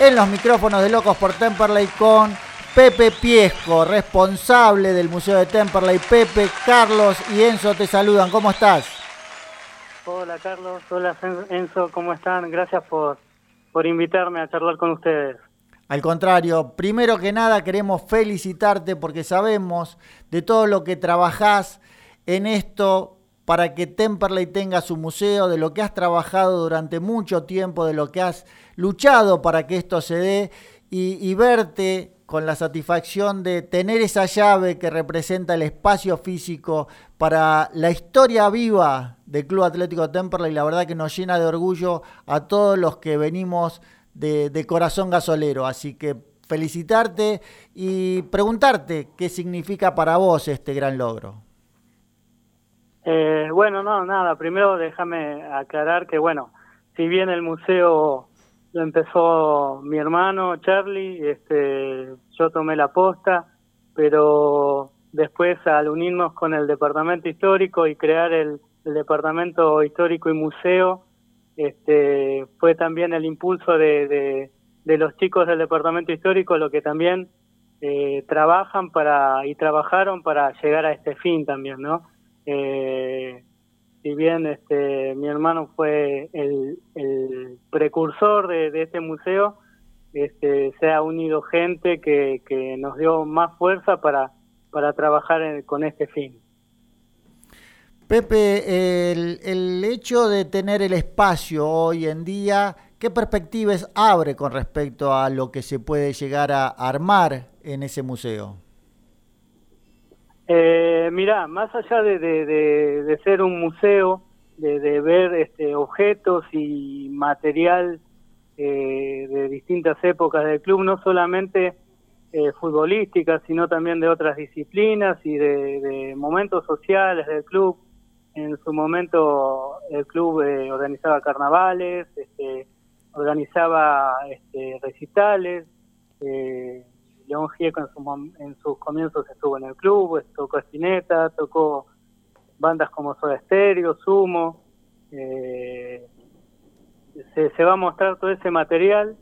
en los micrófonos de Locos por Temperley con Pepe Piesco, responsable del Museo de Temperley. Pepe, Carlos y Enzo te saludan. ¿Cómo estás? Hola Carlos, hola Enzo, ¿cómo están? Gracias por, por invitarme a charlar con ustedes. Al contrario, primero que nada queremos felicitarte porque sabemos de todo lo que trabajás en esto para que Temperley tenga su museo, de lo que has trabajado durante mucho tiempo, de lo que has luchado para que esto se dé y, verte con la satisfacción de tener esa llave que representa el espacio físico para la historia viva del Club Atlético Temperley, la verdad que nos llena de orgullo a todos los que venimos de, corazón gasolero. Así que felicitarte y preguntarte qué significa para vos este gran logro. Eh, bueno, no, nada, primero déjame aclarar que, bueno, si bien el museo lo empezó mi hermano Charlie, este, yo tomé la posta, pero después al unirnos con el departamento histórico y crear el, departamento histórico y museo, este, fue también el impulso de, de, los chicos del departamento histórico lo que también eh, trabajan para y trabajaron para llegar a este fin también, ¿no? Eh, si bien este, mi hermano fue el, precursor de, este museo, este, se ha unido gente que, nos dio más fuerza para, para trabajar con este fin. Pepe, el, el, hecho de tener el espacio hoy en día, ¿qué perspectivas abre con respecto a lo que se puede llegar a armar en ese museo? Eh, más allá de, de, ser un museo, de, ver este, objetos y material eh, de distintas épocas del club, no solamente eh, futbolísticas, sino también de otras disciplinas y de, momentos sociales del club. En su momento el club eh, organizaba carnavales, este, organizaba este, recitales, eh, León Gieco en, sus comienzos estuvo en el club, tocó Espineta, tocó bandas como Soda Sumo. Eh, se, va a mostrar todo ese material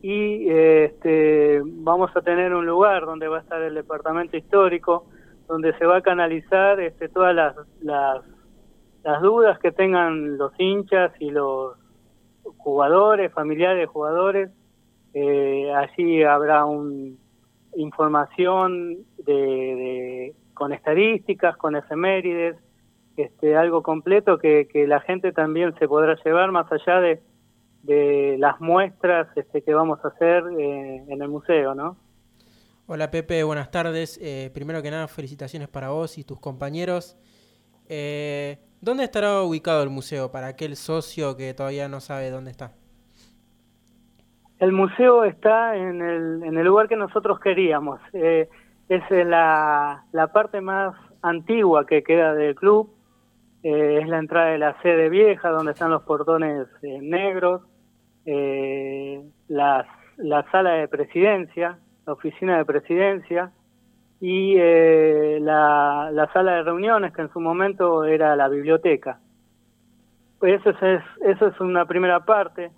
y este, vamos a tener un lugar donde va a estar el departamento histórico, donde se va a canalizar este, todas las, las, las dudas que tengan los hinchas y los jugadores, familiares de jugadores, eh, allí habrá un, información de, con estadísticas, con efemérides, este, algo completo que, la gente también se podrá llevar más allá de, de las muestras este, que vamos a hacer eh, en el museo, ¿no? Hola Pepe, buenas tardes. Eh, primero que nada, felicitaciones para vos y tus compañeros. Eh, ¿Dónde estará ubicado el museo para aquel socio que todavía no sabe dónde está? El museo está en el, en el lugar que nosotros queríamos. Eh, es la, la parte más antigua que queda del club. Eh, es la entrada de la sede vieja, donde están los portones eh, negros, la, la sala de presidencia, la oficina de presidencia y la, la sala de reuniones, que en su momento era la biblioteca. Pues eso es, eso es una primera parte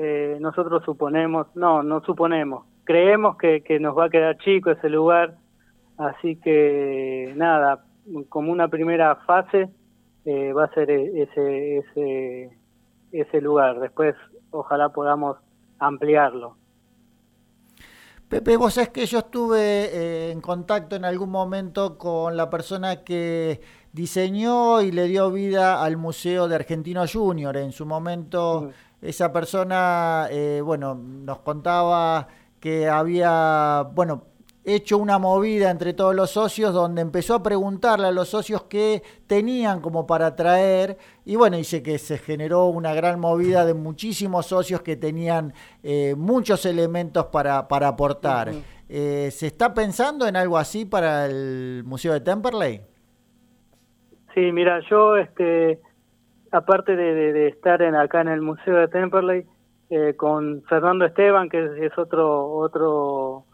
eh, nosotros suponemos, no, no suponemos, creemos que, nos va a quedar chico ese lugar, así que nada, como una primera fase eh, va a ser e-, ese, ese, ese lugar, después ojalá podamos ampliarlo. Pepe, vos sabés que yo estuve eh, en contacto en algún momento con la persona que diseñó y le dio vida al Museo de Argentino Junior. En su momento esa persona, eh, bueno, nos contaba que había, bueno, hecho una movida entre todos los socios donde empezó a preguntarle a los socios qué tenían como para traer y bueno, dice que se generó una gran movida de muchísimos socios que tenían eh, muchos elementos para, para aportar. Eh, ¿Se está pensando en algo así para el Museo de Temperley? Sí, mira, yo, este, aparte de, estar en, acá en el Museo de Temperley, eh, con Fernando Esteban, que es, otro, otro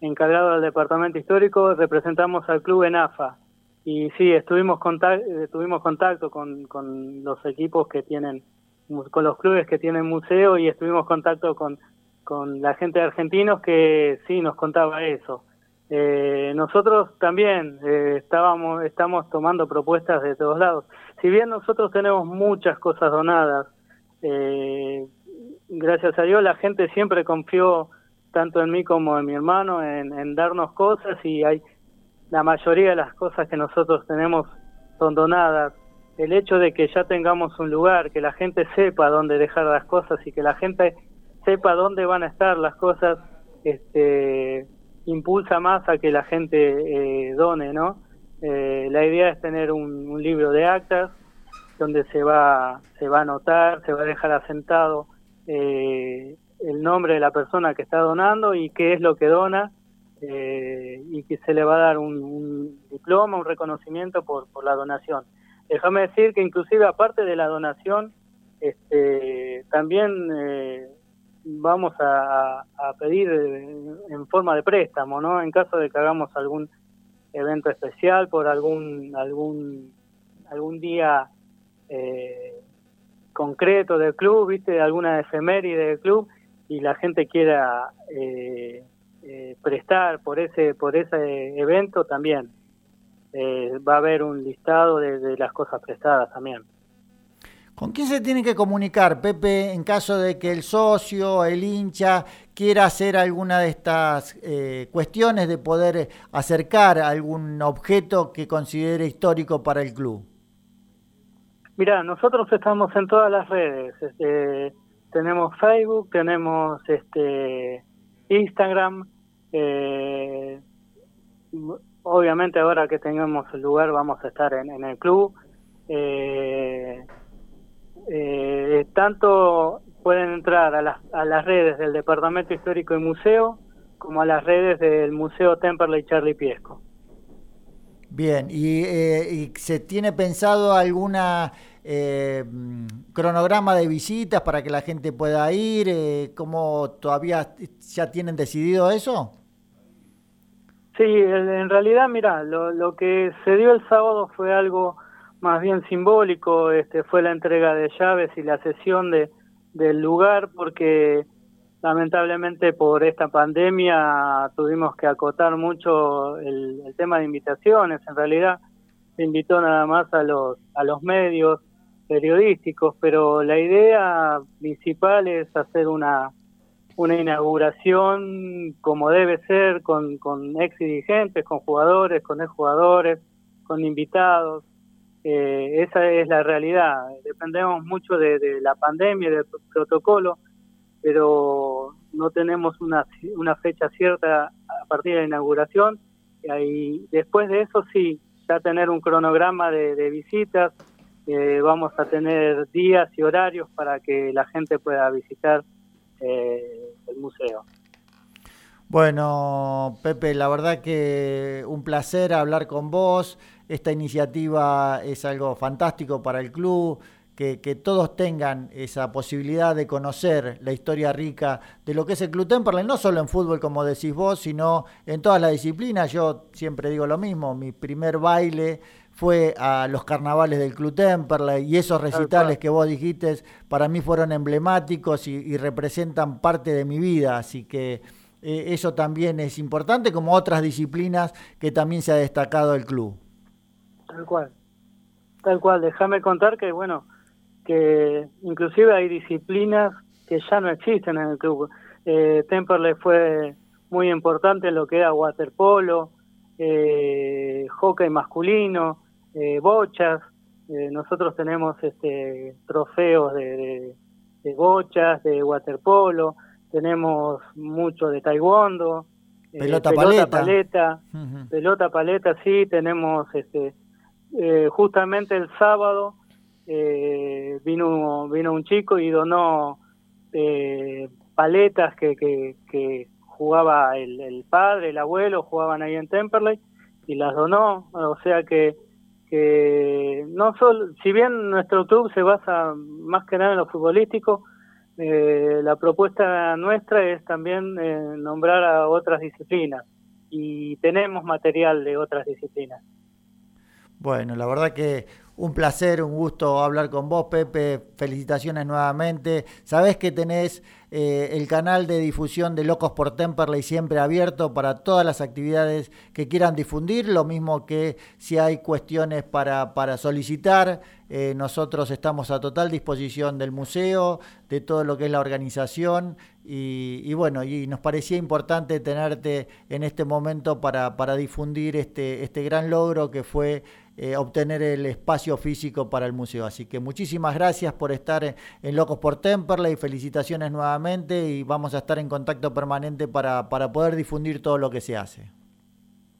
encargado del departamento histórico, representamos al club en AFA. Y sí, estuvimos eh, tuvimos contacto con, con los equipos que tienen, con los clubes que tienen museo y estuvimos contacto con, con la gente de argentinos que sí nos contaba eso. Eh, nosotros también eh, estábamos, estamos tomando propuestas de todos lados. Si bien nosotros tenemos muchas cosas donadas, eh, gracias a Dios la gente siempre confió tanto en mí como en mi hermano en, darnos cosas y hay la mayoría de las cosas que nosotros tenemos son donadas. El hecho de que ya tengamos un lugar, que la gente sepa dónde dejar las cosas y que la gente sepa dónde van a estar las cosas, este, impulsa más a que la gente eh, done, ¿no? Eh, la idea es tener un, libro de actas donde se va, se va a anotar, se va a dejar asentado eh, el nombre de la persona que está donando y qué es lo que dona y que se le va a dar un, diploma, un reconocimiento por, por la donación. Déjame decir que inclusive aparte de la donación, este, también vamos a, pedir en forma de préstamo, ¿no? En caso de que hagamos algún evento especial por algún algún algún día eh, concreto del club, viste, alguna efeméride del club y la gente quiera eh, eh, prestar por ese por ese evento también va a haber un listado de las cosas prestadas también. ¿Con quién se tiene que comunicar, Pepe, en caso de que el socio, el hincha, quiera hacer alguna de estas eh, cuestiones de poder acercar algún objeto que considere histórico para el club? Mira, nosotros estamos en todas las redes. Este, tenemos Facebook, tenemos este Instagram. Eh, obviamente ahora que tengamos el lugar vamos a estar en, el club. Eh, eh, tanto pueden entrar a las, a las redes del Departamento Histórico y Museo como a las redes del Museo Temperley Charlie Piesco. Bien, ¿y, eh, se tiene pensado alguna eh, cronograma de visitas para que la gente pueda ir? Eh, ¿Cómo todavía ya tienen decidido eso? Sí, en realidad, mira, lo, lo que se dio el sábado fue algo más bien simbólico este, fue la entrega de llaves y la cesión de, del lugar porque lamentablemente por esta pandemia tuvimos que acotar mucho el, tema de invitaciones. En realidad se invitó nada más a los, a los medios periodísticos, pero la idea principal es hacer una, una inauguración como debe ser, con, con ex dirigentes, con jugadores, con ex jugadores, con invitados. Eh, esa es la realidad. Dependemos mucho de, la pandemia, del protocolo, pero no tenemos una, una fecha cierta a partir de la inauguración. Y después de eso sí, ya tener un cronograma de, visitas, eh, vamos a tener días y horarios para que la gente pueda visitar eh, el museo. Bueno, Pepe, la verdad que un placer hablar con vos. Esta iniciativa es algo fantástico para el club, que, todos tengan esa posibilidad de conocer la historia rica de lo que es el Club Temperley, no solo en fútbol, como decís vos, sino en todas las disciplinas. Yo siempre digo lo mismo, mi primer baile fue a los carnavales del Club Temperley y esos recitales que vos dijiste para mí fueron emblemáticos y, representan parte de mi vida, así que eh, eso también es importante, como otras disciplinas que también se ha destacado el club. Tal cual, tal cual. Déjame contar que, bueno, que inclusive hay disciplinas que ya no existen en el club. Eh, Temperley fue muy importante en lo que era waterpolo, eh, hockey masculino, eh, bochas. Eh, nosotros tenemos este trofeos de, de, bochas, de waterpolo, tenemos mucho de taekwondo, pelota, pelota paleta, pelota paleta, sí, tenemos este eh, justamente el sábado eh, vino vino un chico y donó eh, paletas que, que, jugaba el, el padre, el abuelo, jugaban ahí en Temperley y las donó, o sea que que no solo, si bien nuestro club se basa más que nada en lo futbolístico, eh, la propuesta nuestra es también eh, nombrar a otras disciplinas y tenemos material de otras disciplinas. Bueno, la verdad que un placer, un gusto hablar con vos, Pepe. Felicitaciones nuevamente. Sabés que tenés eh, el canal de difusión de Locos por Temperley siempre abierto para todas las actividades que quieran difundir. Lo mismo que si hay cuestiones para, para solicitar, eh, nosotros estamos a total disposición del museo, de todo lo que es la organización. Y, bueno, y nos parecía importante tenerte en este momento para, para difundir este, este gran logro que fue eh, obtener el espacio físico para el museo. Así que muchísimas gracias por estar en, Locos por Temperley, felicitaciones nuevamente y vamos a estar en contacto permanente para, para poder difundir todo lo que se hace.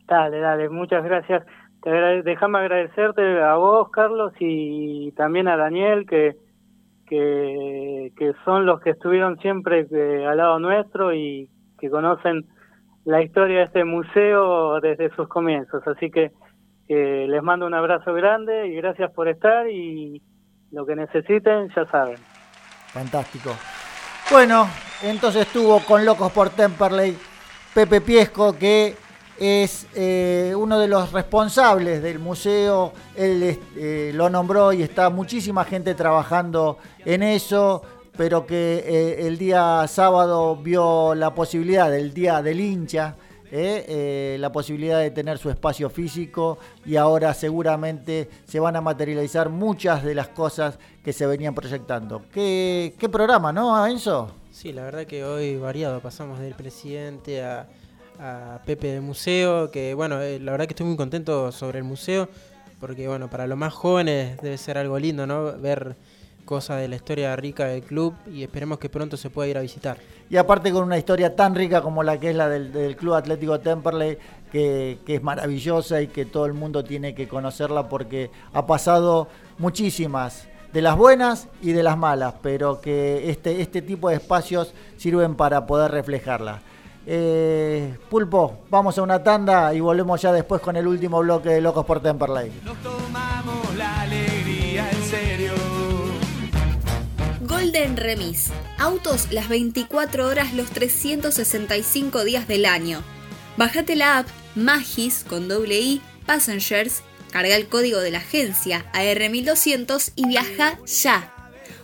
Dale, dale, muchas gracias. Te Déjame agradecerte a vos, Carlos, y también a Daniel, que, que, que son los que estuvieron siempre eh, al lado nuestro y que conocen la historia de este museo desde sus comienzos. Así que que les mando un abrazo grande y gracias por estar y lo que necesiten ya saben. Fantástico. Bueno, entonces estuvo con Locos por Temperley Pepe Piesco, que es eh, uno de los responsables del museo. Él eh, lo nombró y está muchísima gente trabajando en eso, pero que eh, el día sábado vio la posibilidad del Día del Hincha la posibilidad de tener su espacio físico y ahora seguramente se van a materializar muchas de las cosas que se venían proyectando. ¿Qué, qué programa, no, Enzo? Sí, la verdad que hoy variado, pasamos del presidente a, Pepe de Museo, que bueno, eh, la verdad que estoy muy contento sobre el museo, porque bueno, para los más jóvenes debe ser algo lindo, ¿no? Ver cosa de la historia rica del club y esperemos que pronto se pueda ir a visitar. Y aparte con una historia tan rica como la que es la del, Club Atlético Temperley, que, es maravillosa y que todo el mundo tiene que conocerla porque ha pasado muchísimas de las buenas y de las malas, pero que este, este tipo de espacios sirven para poder reflejarla. Eh, Pulpo, vamos a una tanda y volvemos ya después con el último bloque de Locos por Temperley. Nos tomamos la alegría en serio. Golden Remis. Autos las 24 horas los 365 días del año. Bájate la app Magis con doble I Passengers, carga el código de la agencia AR1200 y viaja ya.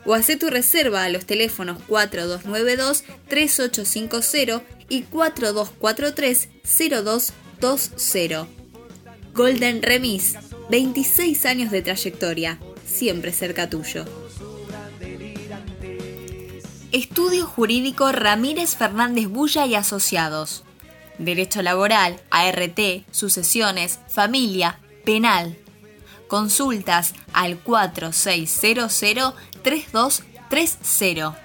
O hace tu reserva a los teléfonos 4292-3850 y 4243-0220. Golden Remis, 26 años de trayectoria, siempre cerca tuyo. Estudio Jurídico Ramírez Fernández Bulla y Asociados. Derecho Laboral, ART, Sucesiones, Familia, Penal. Consultas al 4600-3230.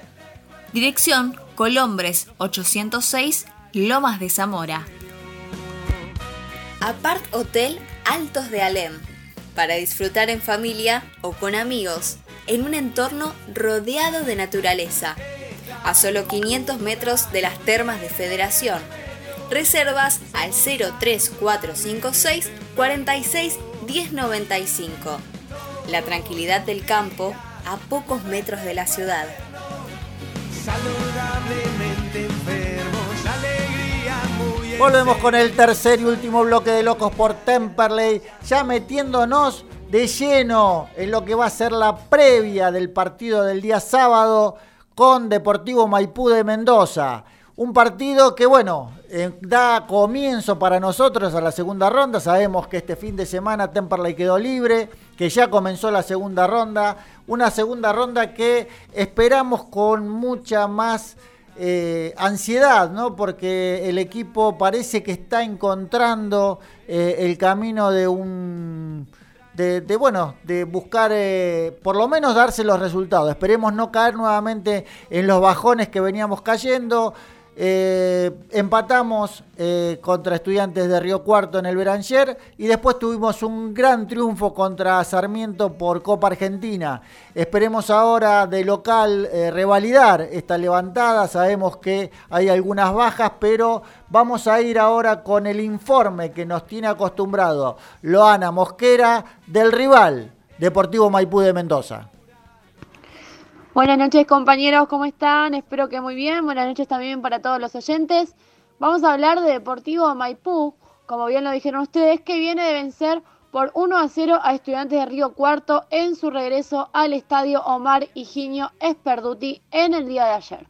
Dirección Colombres 806, Lomas de Zamora. Apart Hotel Altos de Alem. Para disfrutar en familia o con amigos, en un entorno rodeado de naturaleza a solo 500 metros de las termas de Federación. Reservas al 03456 46 1095. La tranquilidad del campo a pocos metros de la ciudad. Volvemos con el tercer y último bloque de Locos por Temperley, ya metiéndonos de lleno en lo que va a ser la previa del partido del día sábado con Deportivo Maipú de Mendoza. Un partido que, bueno, eh, da comienzo para nosotros a la segunda ronda. Sabemos que este fin de semana Temperley quedó libre, que ya comenzó la segunda ronda. Una segunda ronda que esperamos con mucha más eh, ansiedad, ¿no? Porque el equipo parece que está encontrando eh, el camino de un de, bueno, de buscar eh, por lo menos darse los resultados. Esperemos no caer nuevamente en los bajones que veníamos cayendo. Eh, empatamos eh, contra Estudiantes de Río Cuarto en el Beranger y después tuvimos un gran triunfo contra Sarmiento por Copa Argentina. Esperemos ahora de local eh, revalidar esta levantada. Sabemos que hay algunas bajas, pero vamos a ir ahora con el informe que nos tiene acostumbrado Loana Mosquera del rival Deportivo Maipú de Mendoza. Buenas noches compañeros, ¿cómo están? Espero que muy bien. Buenas noches también para todos los oyentes. Vamos a hablar de Deportivo Maipú, como bien lo dijeron ustedes, que viene de vencer por 1 a 0 a Estudiantes de Río Cuarto en su regreso al estadio Omar Higinio Esperduti en el día de ayer.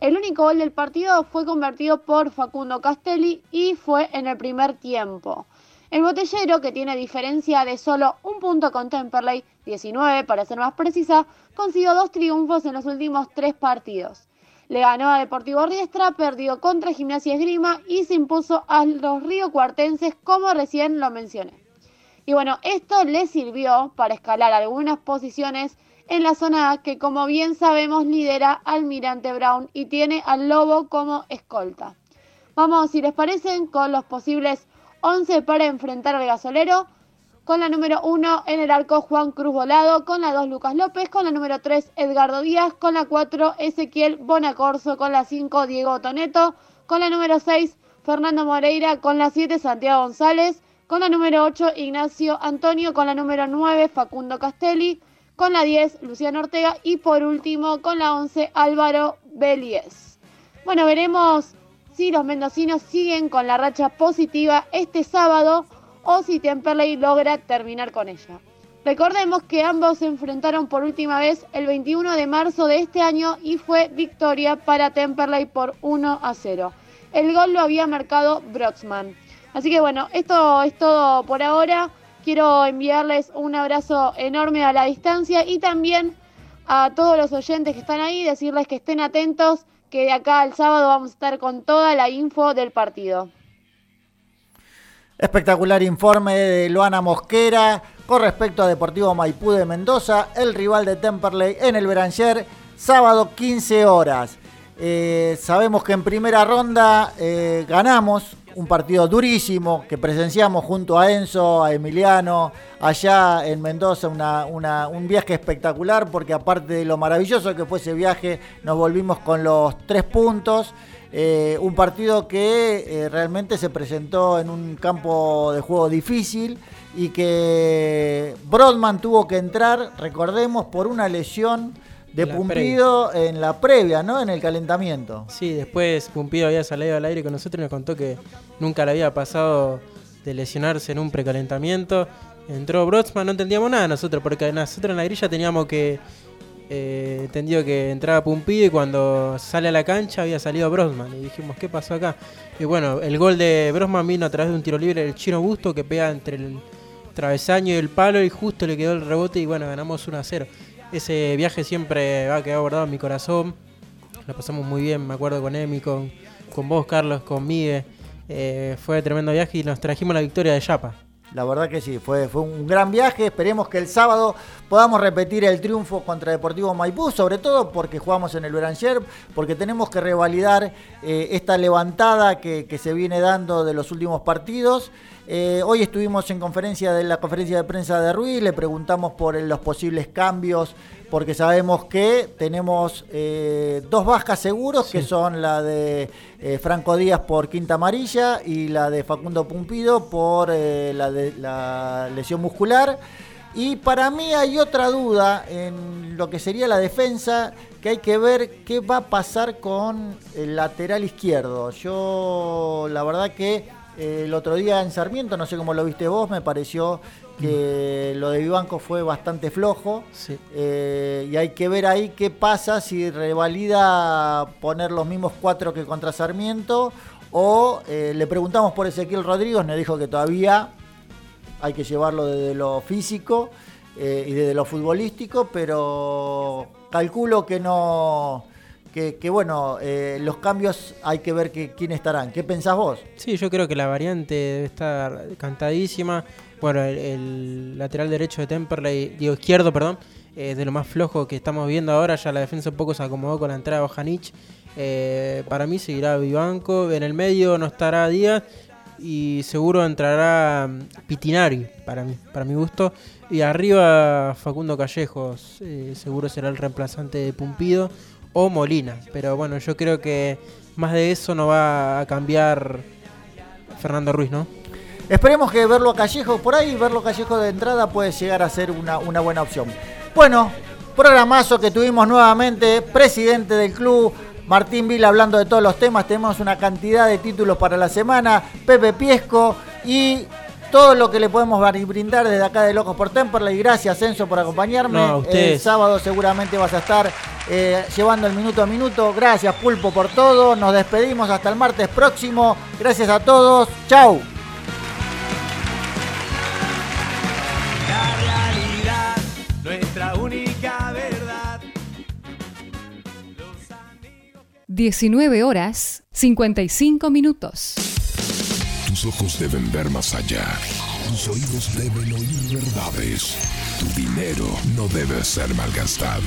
El único gol del partido fue convertido por Facundo Castelli y fue en el primer tiempo. El botellero, que tiene diferencia de solo un punto con Temperley, 19 para ser más precisa, consiguió dos triunfos en los últimos tres partidos. Le ganó a Deportivo Riestra, perdió contra Gimnasia Esgrima y se impuso a los riocuartenses, como recién lo mencioné. Y bueno, esto le sirvió para escalar algunas posiciones en la zona A, que como bien sabemos lidera Almirante Brown y tiene al Lobo como escolta. Vamos, si les parecen, con los posibles 11 para enfrentar al gasolero. Con la número 1 en el arco Juan Cruz Volado, con la 2 Lucas López, con la número 3 Edgardo Díaz, con la 4 Ezequiel Bonacorso, con la 5 Diego Toneto, con la número 6 Fernando Moreira, con la 7 Santiago González, con la número 8 Ignacio Antonio, con la número 9 Facundo Castelli, con la 10 Luciano Ortega y por último con la 11 Álvaro Belies. Bueno, veremos si los mendocinos siguen con la racha positiva este sábado o si Temperley logra terminar con ella. Recordemos que ambos se enfrentaron por última vez el 21 de marzo de este año y fue victoria para Temperley por 1 a 0. El gol lo había marcado Broxman. Así que bueno, esto es todo por ahora. Quiero enviarles un abrazo enorme a la distancia y también a todos los oyentes que están ahí, decirles que estén atentos que de acá al sábado vamos a estar con toda la info del partido. Espectacular informe de Luana Mosquera con respecto a Deportivo Maipú de Mendoza, el rival de Temperley en el Beranger, sábado 15 horas. Eh, sabemos que en primera ronda eh, ganamos un partido durísimo que presenciamos junto a Enzo, a Emiliano, allá en Mendoza, un viaje espectacular porque aparte de lo maravilloso que fue ese viaje, nos volvimos con los tres puntos. Eh, un partido que eh, realmente se presentó en un campo de juego difícil y que Brodman tuvo que entrar, recordemos, por una lesión de Pumpido en la previa, ¿no? En el calentamiento. Sí, después Pumpido había salido al aire con nosotros y nos contó que nunca le había pasado de lesionarse en un precalentamiento. Entró Brodsman, no entendíamos nada nosotros, porque nosotros en la grilla teníamos que. Eh, entendido que entraba Pumpido y cuando sale a la cancha había salido Brosman. Y dijimos, ¿qué pasó acá? Y bueno, el gol de Brosman vino a través de un tiro libre del Chino Busto que pega entre el travesaño y el palo y justo le quedó el rebote y bueno, ganamos 1 a 0. Ese viaje siempre va a quedar guardado en mi corazón. Lo pasamos muy bien, me acuerdo con Emi, con, con vos, Carlos, con Miguel. Eh, fue tremendo viaje y nos trajimos la victoria de Yapa. La verdad que sí, fue, fue un gran viaje. Esperemos que el sábado podamos repetir el triunfo contra Deportivo Maipú, sobre todo porque jugamos en el Beranger, porque tenemos que revalidar eh, esta levantada que, que, se viene dando de los últimos partidos. Eh, hoy estuvimos en conferencia de la conferencia de prensa de Ruiz, le preguntamos por los posibles cambios, porque sabemos que tenemos eh, dos bajas seguros, que son la de eh, Franco Díaz por quinta amarilla y la de Facundo Pumpido por la, de, la lesión muscular. Y para mí hay otra duda en lo que sería la defensa, que hay que ver qué va a pasar con el lateral izquierdo. Yo la verdad que el otro día en Sarmiento, no sé cómo lo viste vos, me pareció que lo de Vivanco fue bastante flojo. Eh, y hay que ver ahí qué pasa si revalida poner los mismos cuatro que contra Sarmiento. O eh, le preguntamos por Ezequiel Rodríguez, nos dijo que todavía hay que llevarlo desde lo físico eh, y desde lo futbolístico, pero calculo que no que, bueno, los cambios hay que ver que, quién estarán. ¿Qué pensás vos? Sí, yo creo que la variante debe estar cantadísima. Bueno, el, lateral derecho de Temperley, digo izquierdo, perdón, eh, de lo más flojo que estamos viendo ahora. Ya la defensa un poco se acomodó con la entrada de Bojanic. Eh, para mí seguirá Vivanco. En el medio no estará Díaz. Y seguro entrará mm, Pitinari, para mí, para mi gusto. Y arriba Facundo Callejos. eh, seguro será el reemplazante de Pumpido. O Molina. Pero bueno, yo creo que más de eso no va a cambiar Fernando Ruiz, ¿no? Esperemos que verlo a Callejo por ahí, verlo a Callejo de entrada puede llegar a ser una, una buena opción. Bueno, programazo que tuvimos nuevamente, presidente del club, Martín Vila hablando de todos los temas, tenemos una cantidad de títulos para la semana, Pepe Piesco y todo lo que le podemos brindar desde acá de Locos por Temperley. Gracias Enzo por acompañarme. No, el sábado seguramente vas a estar eh, llevando el minuto a minuto. Gracias Pulpo por todo. Nos despedimos hasta el martes próximo. Gracias a todos. Chau. 19 horas 55 minutos. Tus ojos deben ver más allá. Tus oídos deben oír verdades. Tu dinero no debe ser malgastado.